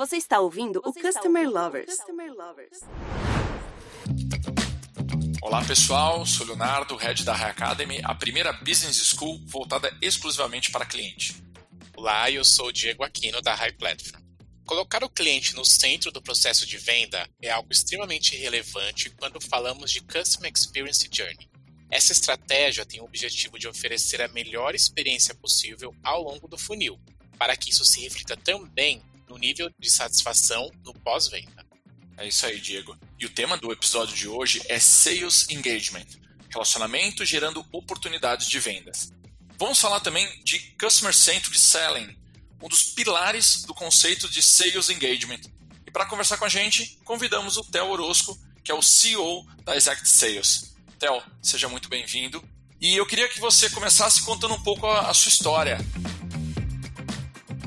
Você está ouvindo Você o Customer ouvindo Lovers. Customer Lovers. Olá pessoal, sou Leonardo, head da High Academy, a primeira business school voltada exclusivamente para cliente. Olá, eu sou o Diego Aquino da High Platform. Colocar o cliente no centro do processo de venda é algo extremamente relevante quando falamos de Customer Experience Journey. Essa estratégia tem o objetivo de oferecer a melhor experiência possível ao longo do funil, para que isso se reflita também no nível de satisfação no pós-venda. É isso aí, Diego. E o tema do episódio de hoje é Sales Engagement relacionamento gerando oportunidades de vendas. Vamos falar também de Customer Centric Selling, um dos pilares do conceito de Sales Engagement. E para conversar com a gente, convidamos o Theo Orozco, que é o CEO da Exact Sales. Theo, seja muito bem-vindo. E eu queria que você começasse contando um pouco a, a sua história.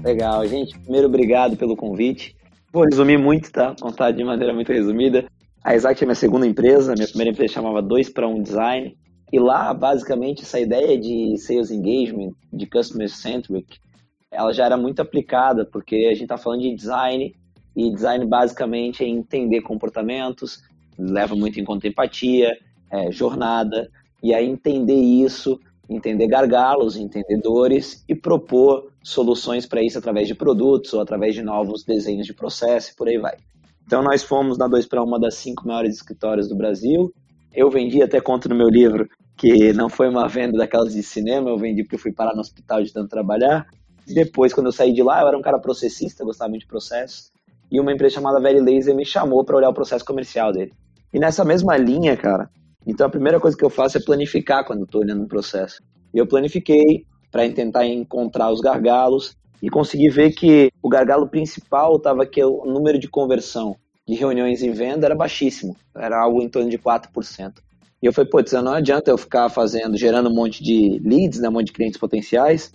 Legal, gente. Primeiro, obrigado pelo convite. Vou resumir muito, tá? Contar de maneira muito resumida. A Exact é minha segunda empresa. Minha primeira empresa chamava 2 para 1 Design. E lá, basicamente, essa ideia de sales engagement, de customer centric, ela já era muito aplicada, porque a gente está falando de design, e design basicamente é entender comportamentos, leva muito em conta empatia, é, jornada, e aí entender isso entender gargalos, entender dores e propor soluções para isso através de produtos ou através de novos desenhos de processo e por aí vai. Então nós fomos na 2 para uma das cinco maiores escritórios do Brasil. Eu vendi, até conto no meu livro, que não foi uma venda daquelas de cinema, eu vendi porque eu fui parar no hospital de tanto trabalhar. Depois, quando eu saí de lá, eu era um cara processista, gostava muito de processo. E uma empresa chamada Very Laser me chamou para olhar o processo comercial dele. E nessa mesma linha, cara, então a primeira coisa que eu faço é planificar quando estou olhando um processo. E eu planifiquei para tentar encontrar os gargalos e consegui ver que o gargalo principal estava que o número de conversão de reuniões em venda era baixíssimo, era algo em torno de 4%. E eu falei, putz, não adianta eu ficar fazendo, gerando um monte de leads, né, um monte de clientes potenciais,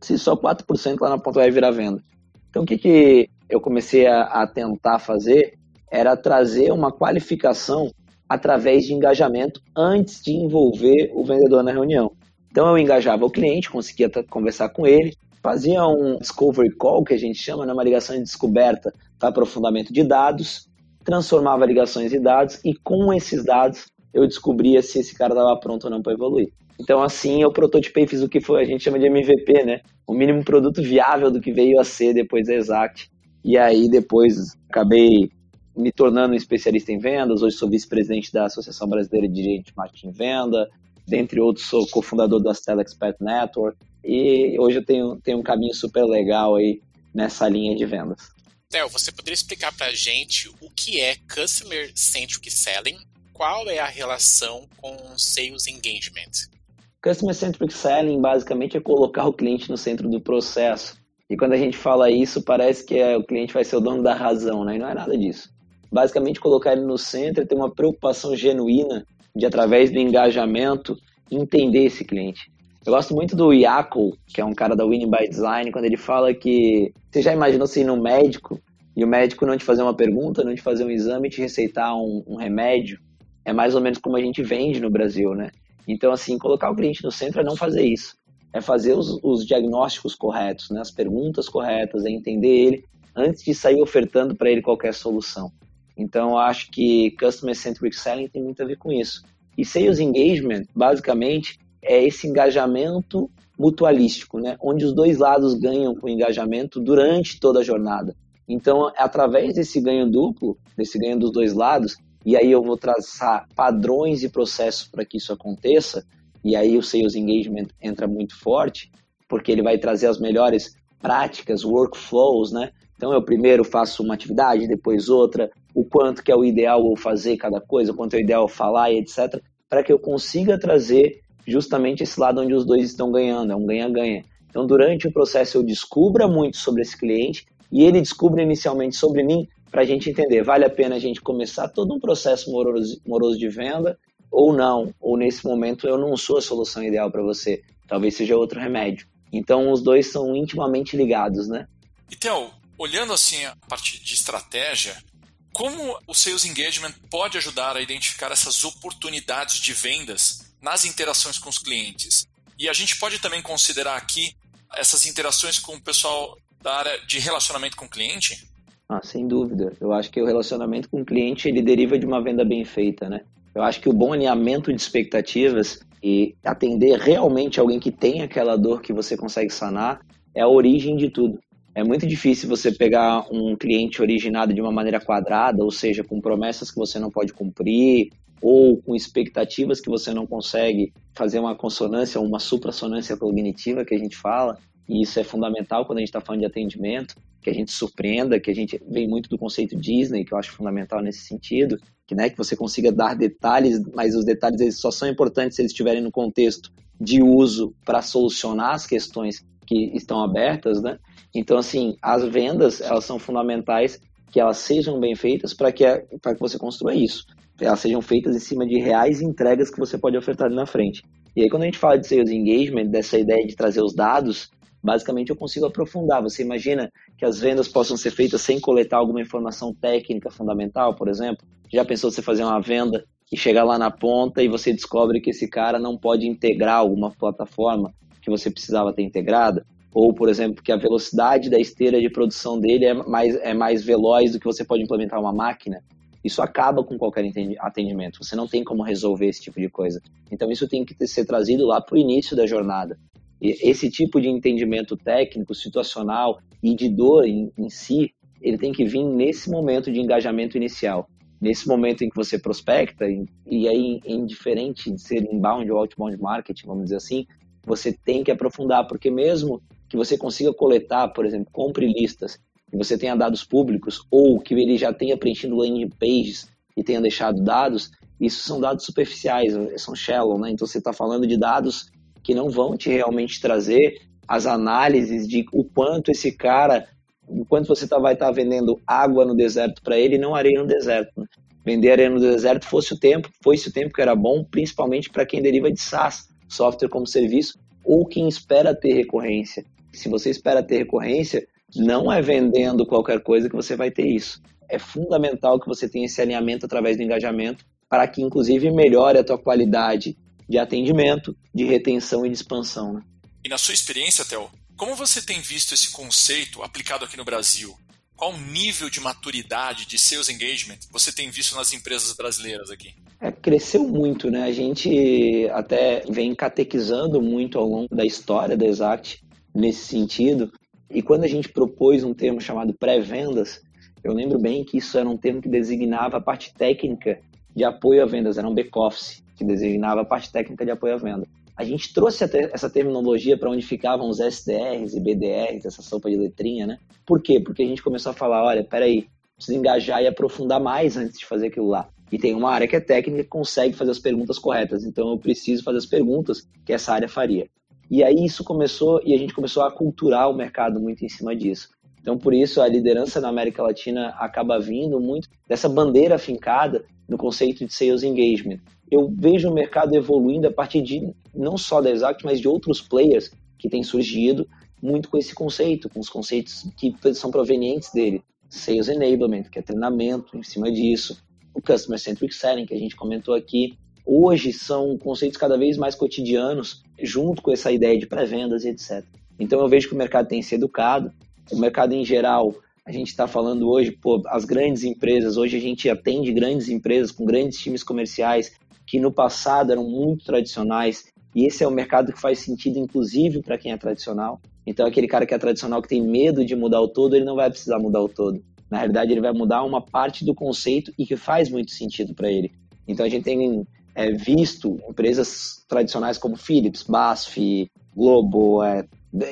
se só 4% lá na ponta vai virar venda. Então o que, que eu comecei a, a tentar fazer era trazer uma qualificação através de engajamento antes de envolver o vendedor na reunião. Então eu engajava o cliente, conseguia conversar com ele, fazia um discovery call, que a gente chama, né, uma ligação de descoberta para aprofundamento de dados, transformava ligações em dados e com esses dados eu descobria se esse cara estava pronto ou não para evoluir. Então assim eu prototipei, fiz o que foi, a gente chama de MVP, né? O mínimo produto viável do que veio a ser depois da Exact. E aí depois acabei me tornando um especialista em vendas. Hoje sou vice-presidente da Associação Brasileira de Dirigente de Marketing e Venda. Dentre outros, sou cofundador da Expert Network. E hoje eu tenho, tenho um caminho super legal aí nessa linha de vendas. Theo, você poderia explicar para a gente o que é Customer Centric Selling? Qual é a relação com Sales Engagement? Customer Centric Selling basicamente é colocar o cliente no centro do processo. E quando a gente fala isso, parece que é, o cliente vai ser o dono da razão, né? E não é nada disso basicamente colocar ele no centro e ter uma preocupação genuína de, através do engajamento, entender esse cliente. Eu gosto muito do Yaco, que é um cara da Winning by Design, quando ele fala que você já imaginou você ir no médico e o médico não te fazer uma pergunta, não te fazer um exame, te receitar um, um remédio? É mais ou menos como a gente vende no Brasil, né? Então, assim, colocar o cliente no centro é não fazer isso. É fazer os, os diagnósticos corretos, né? as perguntas corretas, é entender ele antes de sair ofertando para ele qualquer solução. Então, acho que Customer Centric Selling tem muito a ver com isso. E Sales Engagement, basicamente, é esse engajamento mutualístico, né? onde os dois lados ganham com o engajamento durante toda a jornada. Então, através desse ganho duplo, desse ganho dos dois lados, e aí eu vou traçar padrões e processos para que isso aconteça, e aí o Sales Engagement entra muito forte, porque ele vai trazer as melhores práticas, workflows, né? Então eu primeiro faço uma atividade, depois outra, o quanto que é o ideal eu fazer cada coisa, o quanto é o ideal falar e etc, para que eu consiga trazer justamente esse lado onde os dois estão ganhando, é um ganha-ganha. Então durante o processo eu descubra muito sobre esse cliente e ele descubra inicialmente sobre mim para a gente entender, vale a pena a gente começar todo um processo moroso, moroso de venda ou não, ou nesse momento eu não sou a solução ideal para você, talvez seja outro remédio. Então os dois são intimamente ligados, né? E Theo, olhando assim a parte de estratégia, como o Sales Engagement pode ajudar a identificar essas oportunidades de vendas nas interações com os clientes? E a gente pode também considerar aqui essas interações com o pessoal da área de relacionamento com o cliente? Ah, sem dúvida. Eu acho que o relacionamento com o cliente ele deriva de uma venda bem feita, né? Eu acho que o bom alinhamento de expectativas e atender realmente alguém que tem aquela dor que você consegue sanar é a origem de tudo. É muito difícil você pegar um cliente originado de uma maneira quadrada, ou seja, com promessas que você não pode cumprir, ou com expectativas que você não consegue fazer uma consonância, uma suprassonância cognitiva que a gente fala, e isso é fundamental quando a gente está falando de atendimento, que a gente surpreenda, que a gente vem muito do conceito Disney, que eu acho fundamental nesse sentido, que, né, que você consiga dar detalhes, mas os detalhes eles só são importantes se eles estiverem no contexto de uso para solucionar as questões que estão abertas, né? Então, assim, as vendas, elas são fundamentais que elas sejam bem feitas para que, que você construa isso. Elas sejam feitas em cima de reais entregas que você pode ofertar ali na frente. E aí, quando a gente fala de sales engagement, dessa ideia de trazer os dados, basicamente eu consigo aprofundar. Você imagina que as vendas possam ser feitas sem coletar alguma informação técnica fundamental, por exemplo? Já pensou você fazer uma venda e chegar lá na ponta e você descobre que esse cara não pode integrar alguma plataforma que você precisava ter integrada? Ou, por exemplo, que a velocidade da esteira de produção dele é mais, é mais veloz do que você pode implementar uma máquina? Isso acaba com qualquer atendimento. Você não tem como resolver esse tipo de coisa. Então, isso tem que ser trazido lá para o início da jornada. E esse tipo de entendimento técnico, situacional e de dor em, em si, ele tem que vir nesse momento de engajamento inicial. Nesse momento em que você prospecta, e, aí, indiferente de ser inbound ou outbound marketing, vamos dizer assim, você tem que aprofundar, porque mesmo que você consiga coletar, por exemplo, compre listas, que você tenha dados públicos, ou que ele já tenha preenchido landing pages e tenha deixado dados, isso são dados superficiais, são shallow, né? Então você está falando de dados que não vão te realmente trazer as análises de o quanto esse cara, o quanto você tá, vai estar tá vendendo água no deserto para ele e não areia no deserto. Né? Vender areia no deserto fosse o tempo, foi o tempo que era bom, principalmente para quem deriva de SaaS, software como serviço, ou quem espera ter recorrência. Se você espera ter recorrência, não é vendendo qualquer coisa que você vai ter isso. É fundamental que você tenha esse alinhamento através do engajamento para que, inclusive, melhore a tua qualidade de atendimento, de retenção e de expansão. Né? E na sua experiência, Theo, como você tem visto esse conceito aplicado aqui no Brasil? Qual nível de maturidade de sales engagement você tem visto nas empresas brasileiras aqui? É, cresceu muito, né? A gente até vem catequizando muito ao longo da história da Exact nesse sentido. E quando a gente propôs um termo chamado pré-vendas, eu lembro bem que isso era um termo que designava a parte técnica de apoio a vendas, era um back-office que designava a parte técnica de apoio à venda. A gente trouxe essa terminologia para onde ficavam os SDRs e BDRs, essa sopa de letrinha, né? Por quê? Porque a gente começou a falar, olha, peraí, precisa engajar e aprofundar mais antes de fazer aquilo lá. E tem uma área que é técnica que consegue fazer as perguntas corretas, então eu preciso fazer as perguntas que essa área faria. E aí isso começou, e a gente começou a aculturar o mercado muito em cima disso. Então, por isso, a liderança na América Latina acaba vindo muito dessa bandeira afincada no conceito de sales engagement eu vejo o mercado evoluindo a partir de não só da Exact, mas de outros players que têm surgido muito com esse conceito, com os conceitos que são provenientes dele. Sales Enablement, que é treinamento em cima disso, o Customer Centric Selling, que a gente comentou aqui. Hoje são conceitos cada vez mais cotidianos, junto com essa ideia de pré-vendas e etc. Então eu vejo que o mercado tem se educado, o mercado em geral, a gente está falando hoje, pô, as grandes empresas, hoje a gente atende grandes empresas com grandes times comerciais que no passado eram muito tradicionais, e esse é o mercado que faz sentido, inclusive, para quem é tradicional. Então, aquele cara que é tradicional, que tem medo de mudar o todo, ele não vai precisar mudar o todo. Na realidade, ele vai mudar uma parte do conceito e que faz muito sentido para ele. Então, a gente tem é, visto empresas tradicionais como Philips, BASF, Globo, é,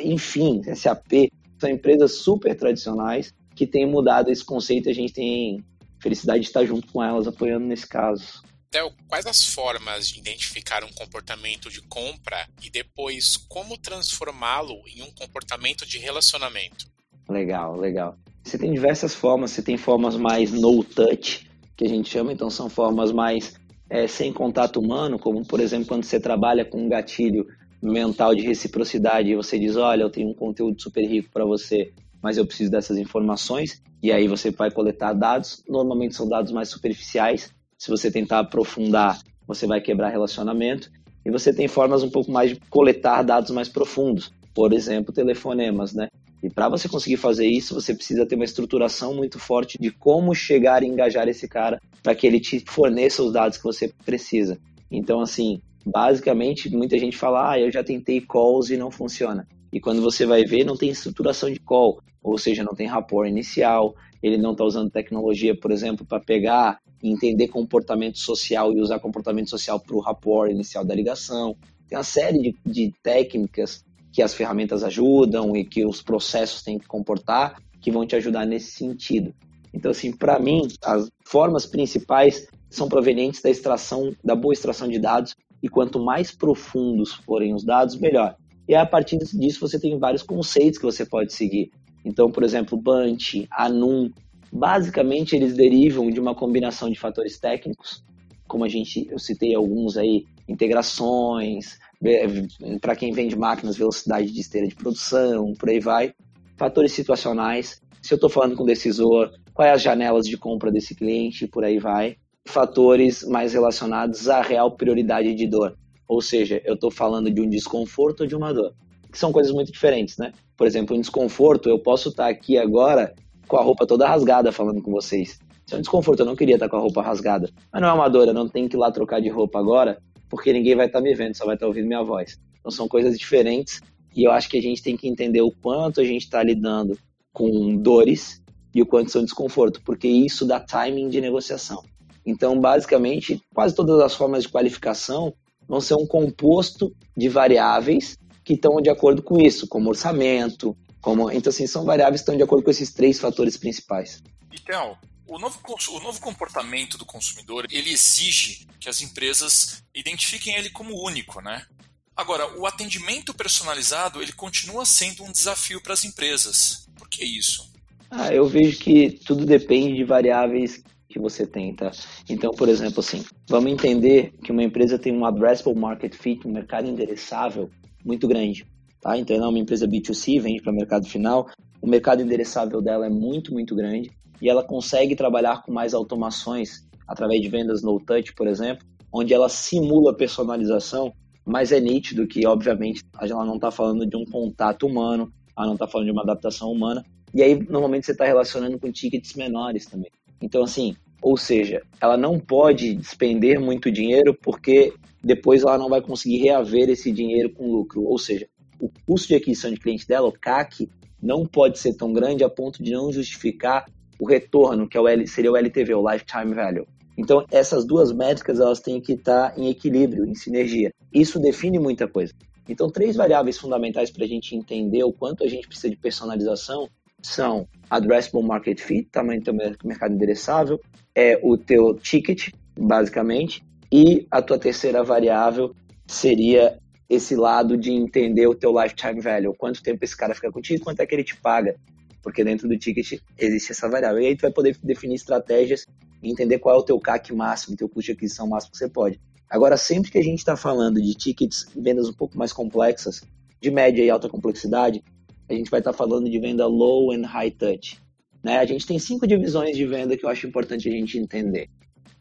enfim, SAP, são empresas super tradicionais que têm mudado esse conceito e a gente tem felicidade de estar junto com elas apoiando nesse caso. Theo, quais as formas de identificar um comportamento de compra e depois como transformá-lo em um comportamento de relacionamento? Legal, legal. Você tem diversas formas, você tem formas mais no touch, que a gente chama, então são formas mais é, sem contato humano, como por exemplo quando você trabalha com um gatilho mental de reciprocidade e você diz, olha, eu tenho um conteúdo super rico para você, mas eu preciso dessas informações, e aí você vai coletar dados, normalmente são dados mais superficiais, se você tentar aprofundar, você vai quebrar relacionamento. E você tem formas um pouco mais de coletar dados mais profundos, por exemplo, telefonemas, né? E para você conseguir fazer isso, você precisa ter uma estruturação muito forte de como chegar e engajar esse cara para que ele te forneça os dados que você precisa. Então, assim, basicamente, muita gente fala, ah, eu já tentei calls e não funciona. E quando você vai ver, não tem estruturação de call, ou seja, não tem rapport inicial, ele não está usando tecnologia, por exemplo, para pegar e entender comportamento social e usar comportamento social para o rapport inicial da ligação. Tem uma série de, de técnicas que as ferramentas ajudam e que os processos têm que comportar, que vão te ajudar nesse sentido. Então, assim, para mim, as formas principais são provenientes da extração, da boa extração de dados, e quanto mais profundos forem os dados, melhor. E a partir disso você tem vários conceitos que você pode seguir. Então, por exemplo, Bunch, Anum, basicamente eles derivam de uma combinação de fatores técnicos, como a gente, eu citei alguns aí, integrações, para quem vende máquinas, velocidade de esteira de produção, por aí vai. Fatores situacionais, se eu estou falando com o decisor, quais as janelas de compra desse cliente, por aí vai. Fatores mais relacionados à real prioridade de dor. Ou seja, eu estou falando de um desconforto ou de uma dor. Que são coisas muito diferentes, né? Por exemplo, um desconforto, eu posso estar aqui agora com a roupa toda rasgada falando com vocês. Isso é um desconforto, eu não queria estar com a roupa rasgada. Mas não é uma dor, eu não tenho que ir lá trocar de roupa agora, porque ninguém vai estar me vendo, só vai estar ouvindo minha voz. Então são coisas diferentes e eu acho que a gente tem que entender o quanto a gente está lidando com dores e o quanto são desconforto, porque isso dá timing de negociação. Então, basicamente, quase todas as formas de qualificação vão ser um composto de variáveis que estão de acordo com isso, como orçamento, como então assim são variáveis que estão de acordo com esses três fatores principais. Então, o novo, o novo comportamento do consumidor, ele exige que as empresas identifiquem ele como único, né? Agora, o atendimento personalizado, ele continua sendo um desafio para as empresas. Por que isso? Ah, eu vejo que tudo depende de variáveis que você tem, tá? Então, por exemplo, assim, vamos entender que uma empresa tem um addressable market fit, um mercado endereçável muito grande, tá? Então, ela é uma empresa B2C, vende para o mercado final, o mercado endereçável dela é muito, muito grande e ela consegue trabalhar com mais automações através de vendas no touch, por exemplo, onde ela simula personalização, mas é nítido que, obviamente, ela não está falando de um contato humano, ela não está falando de uma adaptação humana, e aí normalmente você está relacionando com tickets menores também. Então, assim, ou seja, ela não pode despender muito dinheiro porque depois ela não vai conseguir reaver esse dinheiro com lucro. Ou seja, o custo de aquisição de cliente dela, o CAC, não pode ser tão grande a ponto de não justificar o retorno, que é o L, seria o LTV, o Lifetime Value. Então, essas duas métricas elas têm que estar em equilíbrio, em sinergia. Isso define muita coisa. Então, três variáveis fundamentais para a gente entender o quanto a gente precisa de personalização são addressable market fit, tamanho do mercado endereçável, é o teu ticket, basicamente, e a tua terceira variável seria esse lado de entender o teu lifetime value, quanto tempo esse cara fica contigo, quanto é que ele te paga, porque dentro do ticket existe essa variável. E aí tu vai poder definir estratégias e entender qual é o teu CAC máximo, teu custo de aquisição máximo que você pode. Agora, sempre que a gente está falando de tickets, vendas um pouco mais complexas, de média e alta complexidade, a gente vai estar tá falando de venda low and high touch. Né? A gente tem cinco divisões de venda que eu acho importante a gente entender.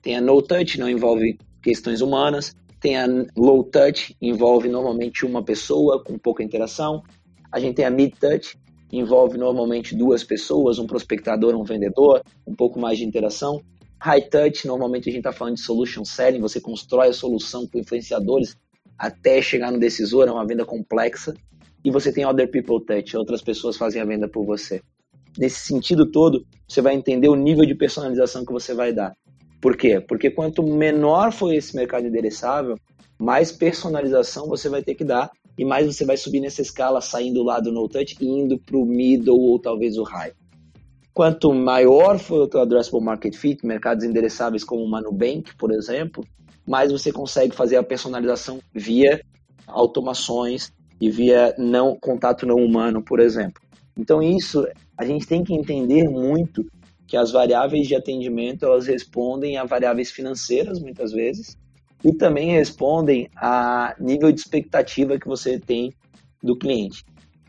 Tem a no touch, não envolve questões humanas. Tem a low touch, envolve normalmente uma pessoa com pouca interação. A gente tem a mid touch, envolve normalmente duas pessoas, um prospectador, um vendedor, um pouco mais de interação. High touch, normalmente a gente está falando de solution selling, você constrói a solução com influenciadores até chegar no decisor, é uma venda complexa e você tem other people touch, outras pessoas fazem a venda por você. Nesse sentido todo, você vai entender o nível de personalização que você vai dar. Por quê? Porque quanto menor for esse mercado endereçável, mais personalização você vai ter que dar e mais você vai subir nessa escala, saindo lá do no touch e indo para o middle ou talvez o high. Quanto maior for o teu addressable market fit, mercados endereçáveis como o Manubank, por exemplo, mais você consegue fazer a personalização via automações e via não contato não humano, por exemplo. Então isso a gente tem que entender muito que as variáveis de atendimento elas respondem a variáveis financeiras muitas vezes e também respondem a nível de expectativa que você tem do cliente.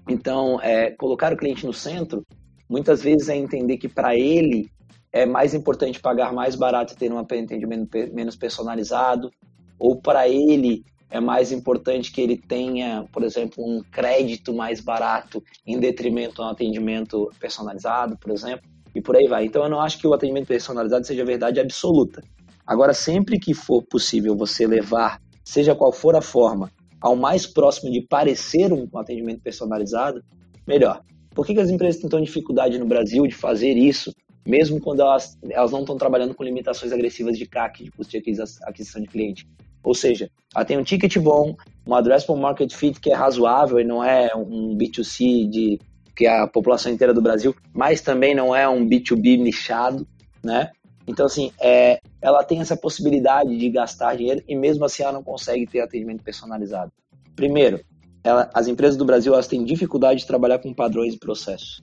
Então, é, colocar o cliente no centro muitas vezes é entender que para ele é mais importante pagar mais barato e ter um atendimento menos personalizado, ou para ele é mais importante que ele tenha, por exemplo, um crédito mais barato em detrimento de um atendimento personalizado, por exemplo, e por aí vai. Então eu não acho que o atendimento personalizado seja verdade absoluta. Agora, sempre que for possível você levar, seja qual for a forma, ao mais próximo de parecer um atendimento personalizado, melhor. Por que, que as empresas têm dificuldade no Brasil de fazer isso, mesmo quando elas, elas não estão trabalhando com limitações agressivas de CAC, de custo de aquisição de cliente? Ou seja, ela tem um ticket bom, um addressable market fit que é razoável e não é um B2C de que é a população inteira do Brasil, mas também não é um B2B nichado, né? Então, assim, é, ela tem essa possibilidade de gastar dinheiro e mesmo assim ela não consegue ter atendimento personalizado. Primeiro, ela, as empresas do Brasil elas têm dificuldade de trabalhar com padrões e processos.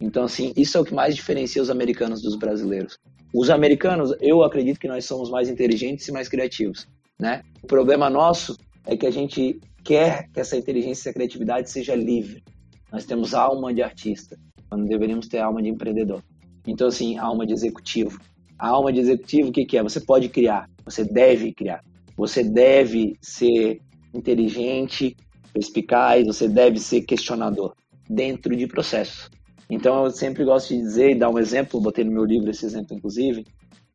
Então, assim, isso é o que mais diferencia os americanos dos brasileiros. Os americanos, eu acredito que nós somos mais inteligentes e mais criativos, né? O problema nosso é que a gente quer que essa inteligência e essa criatividade seja livre. Nós temos alma de artista, quando deveríamos ter alma de empreendedor. Então, assim, alma de executivo. A alma de executivo, o que, que é? Você pode criar, você deve criar. Você deve ser inteligente, perspicaz, você deve ser questionador dentro de processos. Então eu sempre gosto de dizer e dar um exemplo, botei no meu livro esse exemplo inclusive.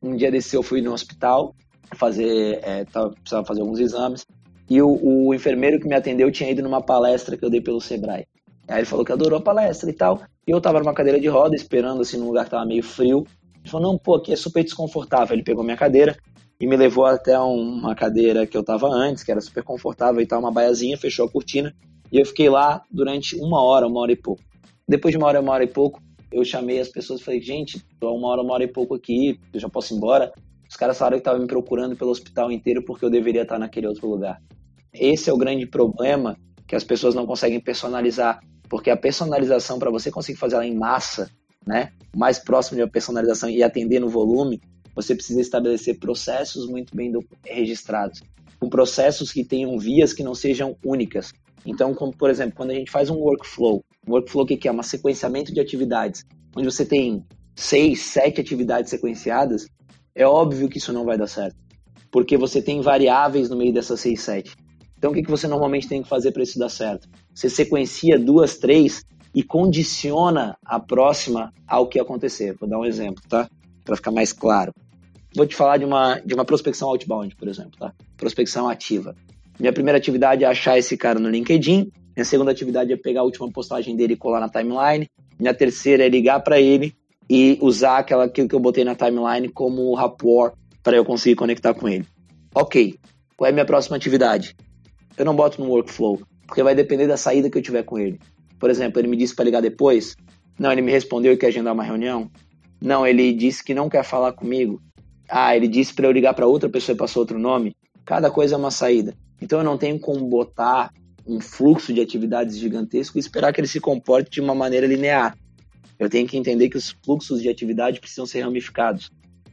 Um dia desse eu fui no hospital fazer, é, tava, precisava fazer alguns exames e o, o, enfermeiro que me atendeu tinha ido numa palestra que eu dei pelo Sebrae. Aí ele falou que adorou a palestra e tal. E eu tava numa cadeira de roda esperando assim num lugar que tava meio frio. Ele falou, não, pô, aqui é super desconfortável. Ele pegou minha cadeira e me levou até uma cadeira que eu tava antes, que era super confortável e tal, uma baiazinha, fechou a cortina. E eu fiquei lá durante uma hora, uma hora e pouco. Depois de uma hora, uma hora e pouco, eu chamei as pessoas e falei, gente, tô uma hora, uma hora e pouco aqui, eu já posso ir embora. Os caras falaram que estavam me procurando pelo hospital inteiro porque eu deveria estar naquele outro lugar. Esse é o grande problema que as pessoas não conseguem personalizar, porque a personalização, para você conseguir fazer ela em massa, né? Mais próximo de uma personalização e atender no volume, você precisa estabelecer processos muito bem registrados, com processos que tenham vias que não sejam únicas. Então, como, por exemplo, quando a gente faz um workflow, um workflow que é um sequenciamento de atividades, onde você tem seis, sete atividades sequenciadas, é óbvio que isso não vai dar certo, porque você tem variáveis no meio dessas seis, sete. Então, o que, que você normalmente tem que fazer para isso dar certo? Você sequencia duas, três e condiciona a próxima ao que acontecer. Vou dar um exemplo, tá? Para ficar mais claro. Vou te falar de uma, de uma prospecção outbound, por exemplo, tá? Prospecção ativa. Minha primeira atividade é achar esse cara no LinkedIn. Minha segunda atividade é pegar a última postagem dele e colar na timeline. Minha terceira é ligar para ele e usar aquela, que eu botei na timeline como rapport para eu conseguir conectar com ele. Ok, qual é a minha próxima atividade? Eu não boto no workflow, porque vai depender da saída que eu tiver com ele. Por exemplo, ele me disse para ligar depois. Não, ele me respondeu que quer agendar uma reunião. Não, ele disse que não quer falar comigo. Ah, ele disse para eu ligar para outra pessoa e passou outro nome. Cada coisa é uma saída. Então eu não tenho como botar um fluxo de atividades gigantesco e esperar que ele se comporte de uma maneira linear. Eu tenho que entender que os fluxos de atividade precisam ser ramificados,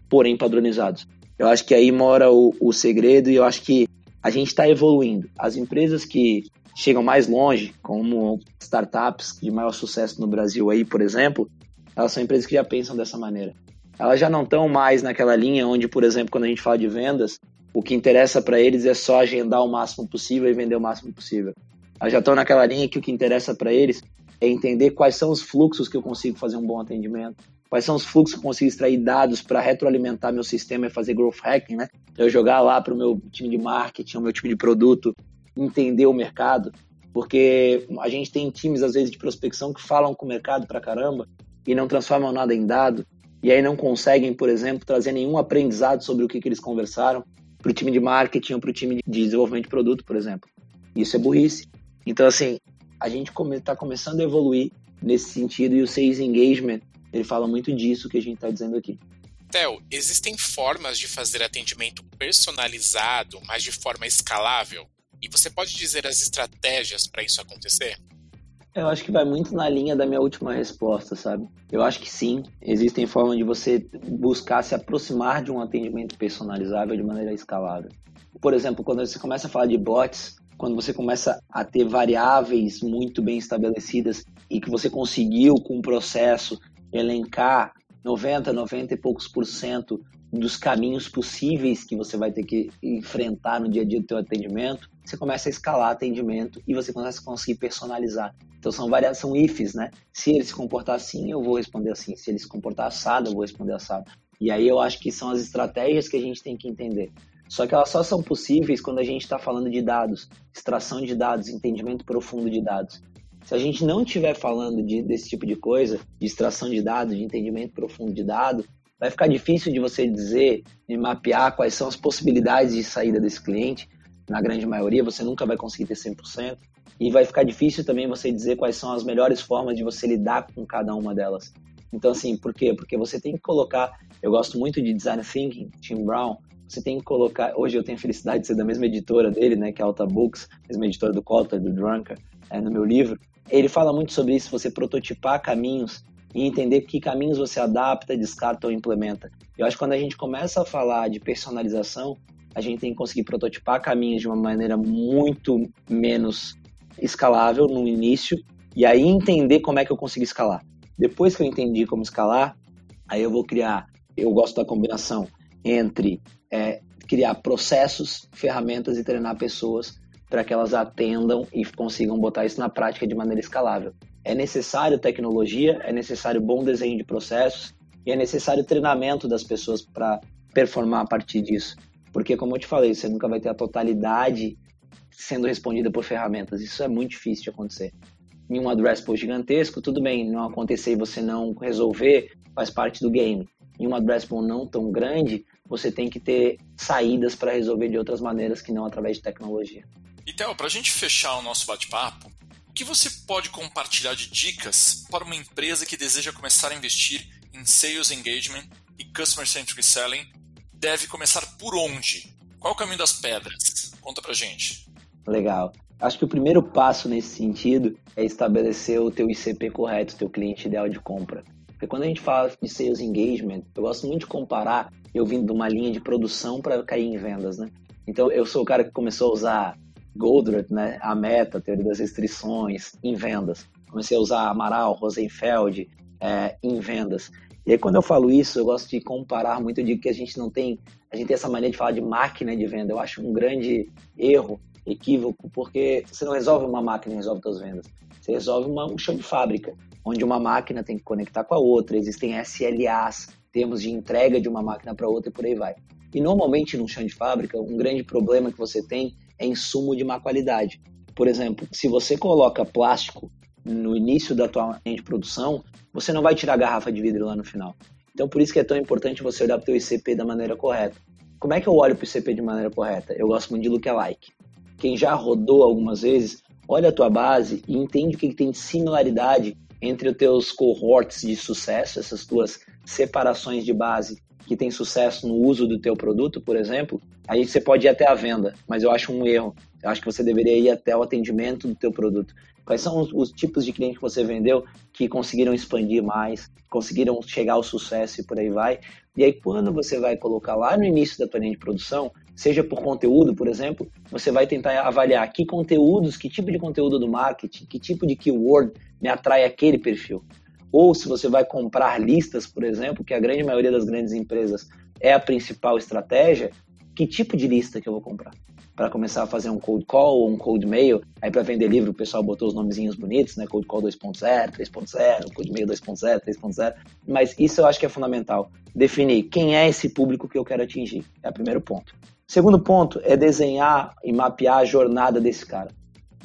porém padronizados. Eu acho que aí mora o, o segredo e eu acho que a gente está evoluindo. As empresas que chegam mais longe, como startups de maior sucesso no Brasil aí, por exemplo, elas são empresas que já pensam dessa maneira. Elas já não estão mais naquela linha onde, por exemplo, quando a gente fala de vendas, o que interessa para eles é só agendar o máximo possível e vender o máximo possível. Elas já estão naquela linha que o que interessa para eles é entender quais são os fluxos que eu consigo fazer um bom atendimento, quais são os fluxos que eu consigo extrair dados para retroalimentar meu sistema e fazer growth hacking, né? Eu jogar lá para o meu time de marketing, o meu time de produto, entender o mercado, porque a gente tem times, às vezes, de prospecção que falam com o mercado para caramba e não transformam nada em dado, e aí não conseguem, por exemplo, trazer nenhum aprendizado sobre o que, que eles conversaram para o time de marketing ou para o time de desenvolvimento de produto, por exemplo. Isso é burrice. Então, assim, a gente está começando a evoluir nesse sentido e o Sales Engagement, ele fala muito disso que a gente está dizendo aqui. Theo, existem formas de fazer atendimento personalizado, mas de forma escalável? E você pode dizer as estratégias para isso acontecer? Eu acho que vai muito na linha da minha última resposta, sabe? Eu acho que sim, existem formas de você buscar se aproximar de um atendimento personalizável de maneira escalável. Por exemplo, quando você começa a falar de bots, quando você começa a ter variáveis muito bem estabelecidas e que você conseguiu com o processo elencar 90, 90 e poucos por cento dos caminhos possíveis que você vai ter que enfrentar no dia a dia do teu atendimento, você começa a escalar atendimento e você começa a conseguir personalizar. Então são várias, são ifs, né? Se ele se comportar assim, eu vou responder assim. Se ele se comportar assado, eu vou responder assado. E aí eu acho que são as estratégias que a gente tem que entender. Só que elas só são possíveis quando a gente está falando de dados, extração de dados, entendimento profundo de dados. Se a gente não estiver falando de, desse tipo de coisa, de extração de dados, de entendimento profundo de dados, vai ficar difícil de você dizer, de mapear quais são as possibilidades de saída desse cliente. Na grande maioria, você nunca vai conseguir ter 100%. E vai ficar difícil também você dizer quais são as melhores formas de você lidar com cada uma delas. Então, assim, por quê? Porque você tem que colocar. Eu gosto muito de design thinking, Tim Brown. Você tem que colocar. Hoje eu tenho a felicidade de ser da mesma editora dele, né, que é a Alta Books, mesma editora do Cotter, do Drunker, é, no meu livro. Ele fala muito sobre isso, você prototipar caminhos e entender que caminhos você adapta, descarta ou implementa. Eu acho que quando a gente começa a falar de personalização, a gente tem que conseguir prototipar caminhos de uma maneira muito menos escalável no início e aí entender como é que eu consigo escalar. Depois que eu entendi como escalar, aí eu vou criar. Eu gosto da combinação entre é, criar processos, ferramentas e treinar pessoas para que elas atendam e consigam botar isso na prática de maneira escalável. É necessário tecnologia, é necessário bom desenho de processos e é necessário treinamento das pessoas para performar a partir disso. Porque, como eu te falei, você nunca vai ter a totalidade sendo respondida por ferramentas. Isso é muito difícil de acontecer. Em um address pool gigantesco, tudo bem, não acontecer e você não resolver, faz parte do game. Em um address pool não tão grande, você tem que ter saídas para resolver de outras maneiras que não através de tecnologia. E Theo, para a gente fechar o nosso bate-papo, o que você pode compartilhar de dicas para uma empresa que deseja começar a investir em Sales Engagement e Customer Centric Selling? Deve começar por onde? Qual o caminho das pedras? Conta pra gente. Legal. Acho que o primeiro passo nesse sentido é estabelecer o teu ICP correto, o teu cliente ideal de compra. Porque quando a gente fala de sales engagement, eu gosto muito de comparar eu vindo de uma linha de produção para cair em vendas, né? Então eu sou o cara que começou a usar Goldratt, né, a meta, a teoria das restrições, em vendas. Comecei a usar Amaral, Rosenfeld é, em vendas. E aí, quando eu falo isso, eu gosto de comparar muito, eu digo que a gente não tem, a gente tem essa mania de falar de máquina de venda. Eu acho um grande erro, equívoco, porque você não resolve uma máquina resolve suas vendas. Você resolve uma, um chão de fábrica, onde uma máquina tem que conectar com a outra, existem SLAs, termos de entrega de uma máquina para outra e por aí vai. E normalmente num chão de fábrica, um grande problema que você tem é insumo de má qualidade. Por exemplo, se você coloca plástico no início da tua linha de produção, você não vai tirar a garrafa de vidro lá no final. Então, por isso que é tão importante você olhar para o teu ICP da maneira correta. Como é que eu olho para o ICP de maneira correta? Eu gosto muito de lookalike. Quem já rodou algumas vezes, olha a tua base e entende o que tem de similaridade entre os teus cohorts de sucesso, essas tuas separações de base que tem sucesso no uso do teu produto, por exemplo, aí você pode ir até a venda, mas eu acho um erro. Eu acho que você deveria ir até o atendimento do teu produto. Quais são os, os tipos de clientes que você vendeu que conseguiram expandir mais, conseguiram chegar ao sucesso e por aí vai. E aí quando você vai colocar lá no início da tua linha de produção, seja por conteúdo, por exemplo, você vai tentar avaliar que conteúdos, que tipo de conteúdo do marketing, que tipo de keyword me atrai aquele perfil. Ou se você vai comprar listas, por exemplo, que a grande maioria das grandes empresas é a principal estratégia, que tipo de lista que eu vou comprar? Para começar a fazer um cold call ou um cold mail, aí para vender livro o pessoal botou os nomezinhos bonitos, né? Cold call 2.0, 3.0, cold mail 2.0, 3.0, mas isso eu acho que é fundamental. Definir quem é esse público que eu quero atingir. É o primeiro ponto. Segundo ponto é desenhar e mapear a jornada desse cara.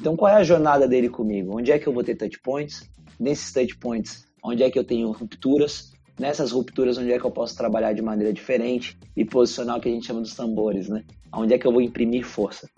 Então, qual é a jornada dele comigo? Onde é que eu vou ter touch points? Nesses touch points, onde é que eu tenho rupturas, nessas rupturas onde é que eu posso trabalhar de maneira diferente e posicionar o que a gente chama dos tambores, né? Onde é que eu vou imprimir força?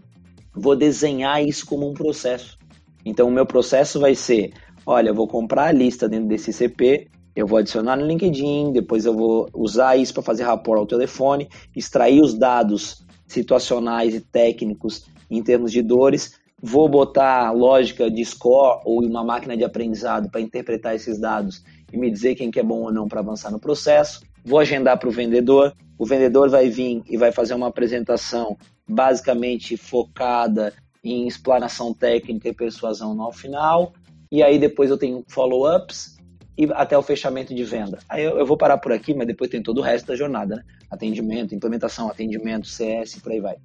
Vou desenhar isso como um processo. Então o meu processo vai ser, olha, eu vou comprar a lista dentro desse CP, eu vou adicionar no LinkedIn, depois eu vou usar isso para fazer rapport ao telefone, extrair os dados situacionais e técnicos em termos de dores vou botar lógica de score ou uma máquina de aprendizado para interpretar esses dados e me dizer quem que é bom ou não para avançar no processo. Vou agendar para o vendedor. O vendedor vai vir e vai fazer uma apresentação basicamente focada em explanação técnica e persuasão no final. E aí depois eu tenho follow-ups e até o fechamento de venda. Aí eu, eu, vou parar por aqui, mas depois tem todo o resto da jornada, né? Atendimento, implementação, atendimento, CS, por aí vai.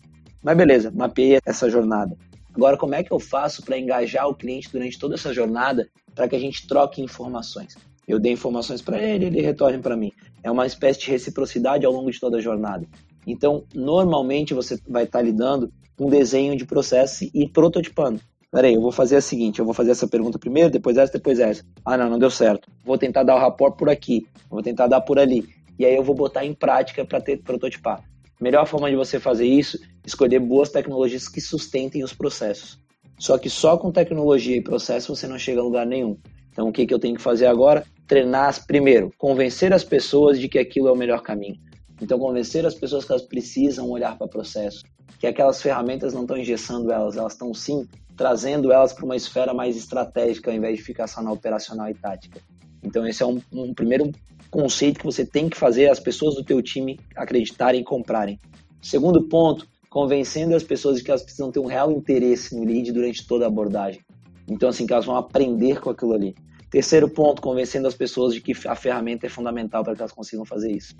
Mas beleza, mapeei essa jornada. Agora, como é que eu faço para engajar o cliente durante toda essa jornada para que a gente troque informações? Eu dei informações para ele, ele retorne para mim. É uma espécie de reciprocidade ao longo de toda a jornada. Então, normalmente você vai estar tá lidando com desenho de processo e prototipando. Peraí, eu vou fazer a seguinte, eu vou fazer essa pergunta primeiro, depois essa, depois essa. Ah, não, não deu certo. Vou tentar dar o rapport por aqui, vou tentar dar por ali. E aí eu vou botar em prática para prototipar. Melhor forma de você fazer isso, escolher boas tecnologias que sustentem os processos. Só que só com tecnologia e processo você não chega a lugar nenhum. Então o que, que eu tenho que fazer agora? Treinar, primeiro, convencer as pessoas de que aquilo é o melhor caminho. Então, convencer as pessoas que elas precisam olhar para o processo, que aquelas ferramentas não estão engessando elas, elas estão sim trazendo elas para uma esfera mais estratégica, ao invés de ficar só na operacional e tática. Então, esse é um, um primeiro conceito que você tem que fazer as pessoas do teu time acreditarem e comprarem. Segundo ponto, convencendo as pessoas de que elas precisam ter um real interesse no lead durante toda a abordagem. Então, assim, que elas vão aprender com aquilo ali. Terceiro ponto, convencendo as pessoas de que a ferramenta é fundamental para que elas consigam fazer isso.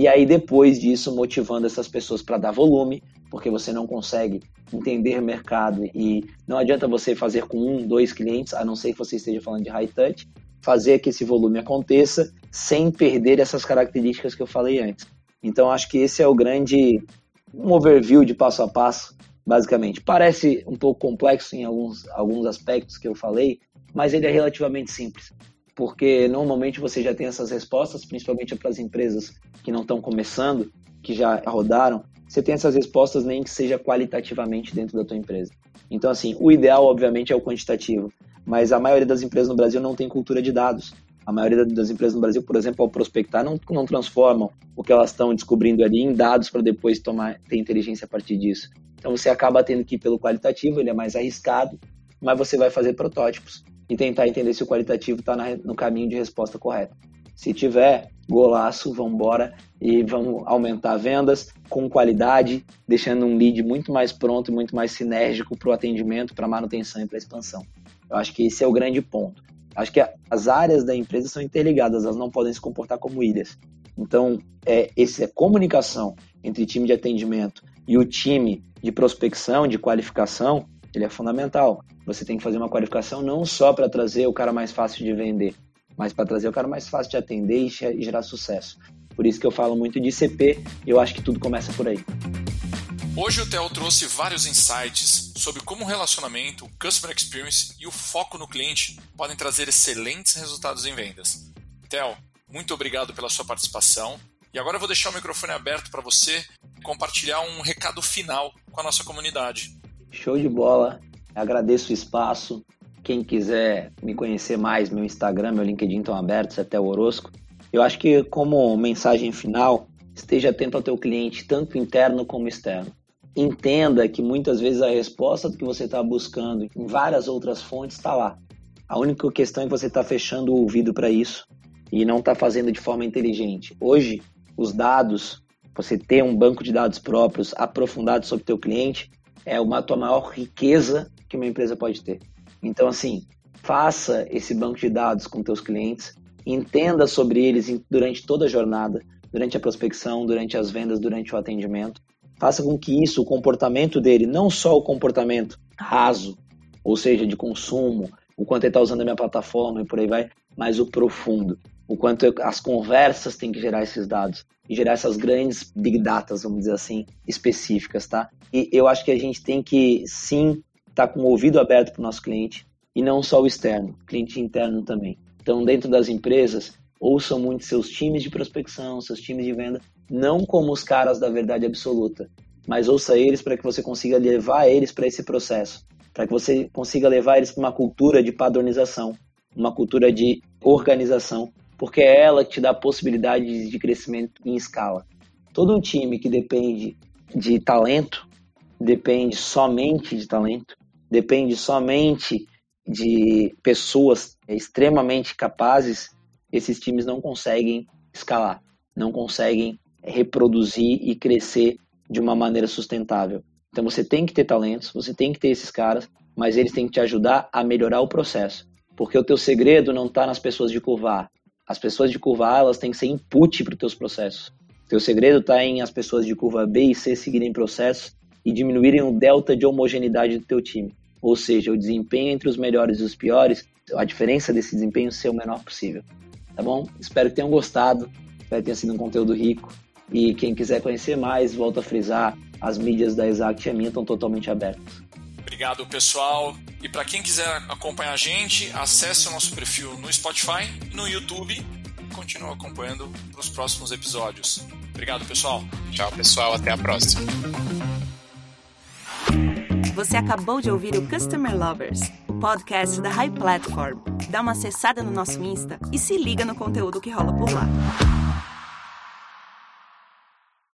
E aí, depois disso, motivando essas pessoas para dar volume, porque você não consegue entender mercado e não adianta você fazer com um, dois clientes, a não ser que você esteja falando de high touch, fazer que esse volume aconteça sem perder essas características que eu falei antes. Então, acho que esse é o grande um overview de passo a passo, basicamente. Parece um pouco complexo em alguns, alguns aspectos que eu falei, mas ele é relativamente simples porque normalmente você já tem essas respostas, principalmente para as empresas que não estão começando, que já rodaram, você tem essas respostas nem que seja qualitativamente dentro da tua empresa. Então, assim, o ideal, obviamente, é o quantitativo, mas a maioria das empresas no Brasil não tem cultura de dados. A maioria das empresas no Brasil, por exemplo, ao prospectar, não, não transformam o que elas estão descobrindo ali em dados para depois tomar, ter inteligência a partir disso. Então, você acaba tendo que ir pelo qualitativo, ele é mais arriscado, mas você vai fazer protótipos e tentar entender se o qualitativo está no caminho de resposta correta. Se tiver, golaço, vamos embora e vamos aumentar vendas com qualidade, deixando um lead muito mais pronto e muito mais sinérgico para o atendimento, para manutenção e para expansão. Eu acho que esse é o grande ponto. Acho que as áreas da empresa são interligadas, elas não podem se comportar como ilhas. Então, é, essa comunicação entre time de atendimento e o time de prospecção, de qualificação, ele é fundamental. Você tem que fazer uma qualificação não só para trazer o cara mais fácil de vender, mas para trazer o cara mais fácil de atender e gerar sucesso. Por isso que eu falo muito de CP eu acho que tudo começa por aí. Hoje o Theo trouxe vários insights sobre como o relacionamento, o customer experience e o foco no cliente podem trazer excelentes resultados em vendas. Theo, muito obrigado pela sua participação. E agora eu vou deixar o microfone aberto para você compartilhar um recado final com a nossa comunidade. Show de bola. Agradeço o espaço. Quem quiser me conhecer mais, meu Instagram, meu LinkedIn estão abertos até o Orosco. Eu acho que como mensagem final, esteja atento ao teu cliente, tanto interno como externo. Entenda que muitas vezes a resposta do que você está buscando em várias outras fontes está lá. A única questão é que você está fechando o ouvido para isso e não está fazendo de forma inteligente. Hoje, os dados, você ter um banco de dados próprios aprofundado sobre o teu cliente, é uma tua maior riqueza que uma empresa pode ter. Então, assim, faça esse banco de dados com teus clientes, entenda sobre eles durante toda a jornada, durante a prospecção, durante as vendas, durante o atendimento. Faça com que isso, o comportamento dele, não só o comportamento raso, ou seja, de consumo, o quanto ele está usando a minha plataforma e por aí vai, mas o profundo, o quanto eu, as conversas têm que gerar esses dados e gerar essas grandes big datas, vamos dizer assim, específicas, tá? E eu acho que a gente tem que sim estar tá com o ouvido aberto para o nosso cliente e não só o externo, cliente interno também. Então, dentro das empresas, ouçam muito seus times de prospecção, seus times de venda, não como os caras da verdade absoluta, mas ouça eles para que você consiga levar eles para esse processo, para que você consiga levar eles para uma cultura de padronização, uma cultura de organização porque é ela que te dá possibilidades de crescimento em escala. Todo um time que depende de talento, depende somente de talento, depende somente de pessoas extremamente capazes, esses times não conseguem escalar, não conseguem reproduzir e crescer de uma maneira sustentável. Então você tem que ter talentos, você tem que ter esses caras, mas eles têm que te ajudar a melhorar o processo. Porque o teu segredo não está nas pessoas de curva A. As pessoas de curva A, elas têm que ser input para os teus processos. Teu segredo está em as pessoas de curva B e C seguirem processos e diminuírem o delta de homogeneidade do teu time. Ou seja, o desempenho entre os melhores e os piores, a diferença desse desempenho ser o menor possível. Tá bom? Espero que tenham gostado, espero que tenha sido um conteúdo rico. E quem quiser conhecer mais, volto a frisar, as mídias da Exact e a minha estão totalmente abertas. Obrigado, pessoal. E para quem quiser acompanhar a gente, acesse o nosso perfil no Spotify, no YouTube e continue acompanhando para os próximos episódios. Obrigado, pessoal. Tchau, pessoal. Até a próxima. Você acabou de ouvir o Customer Lovers, o podcast da High Platform. Dá uma acessada no nosso Insta e se liga no conteúdo que rola por lá.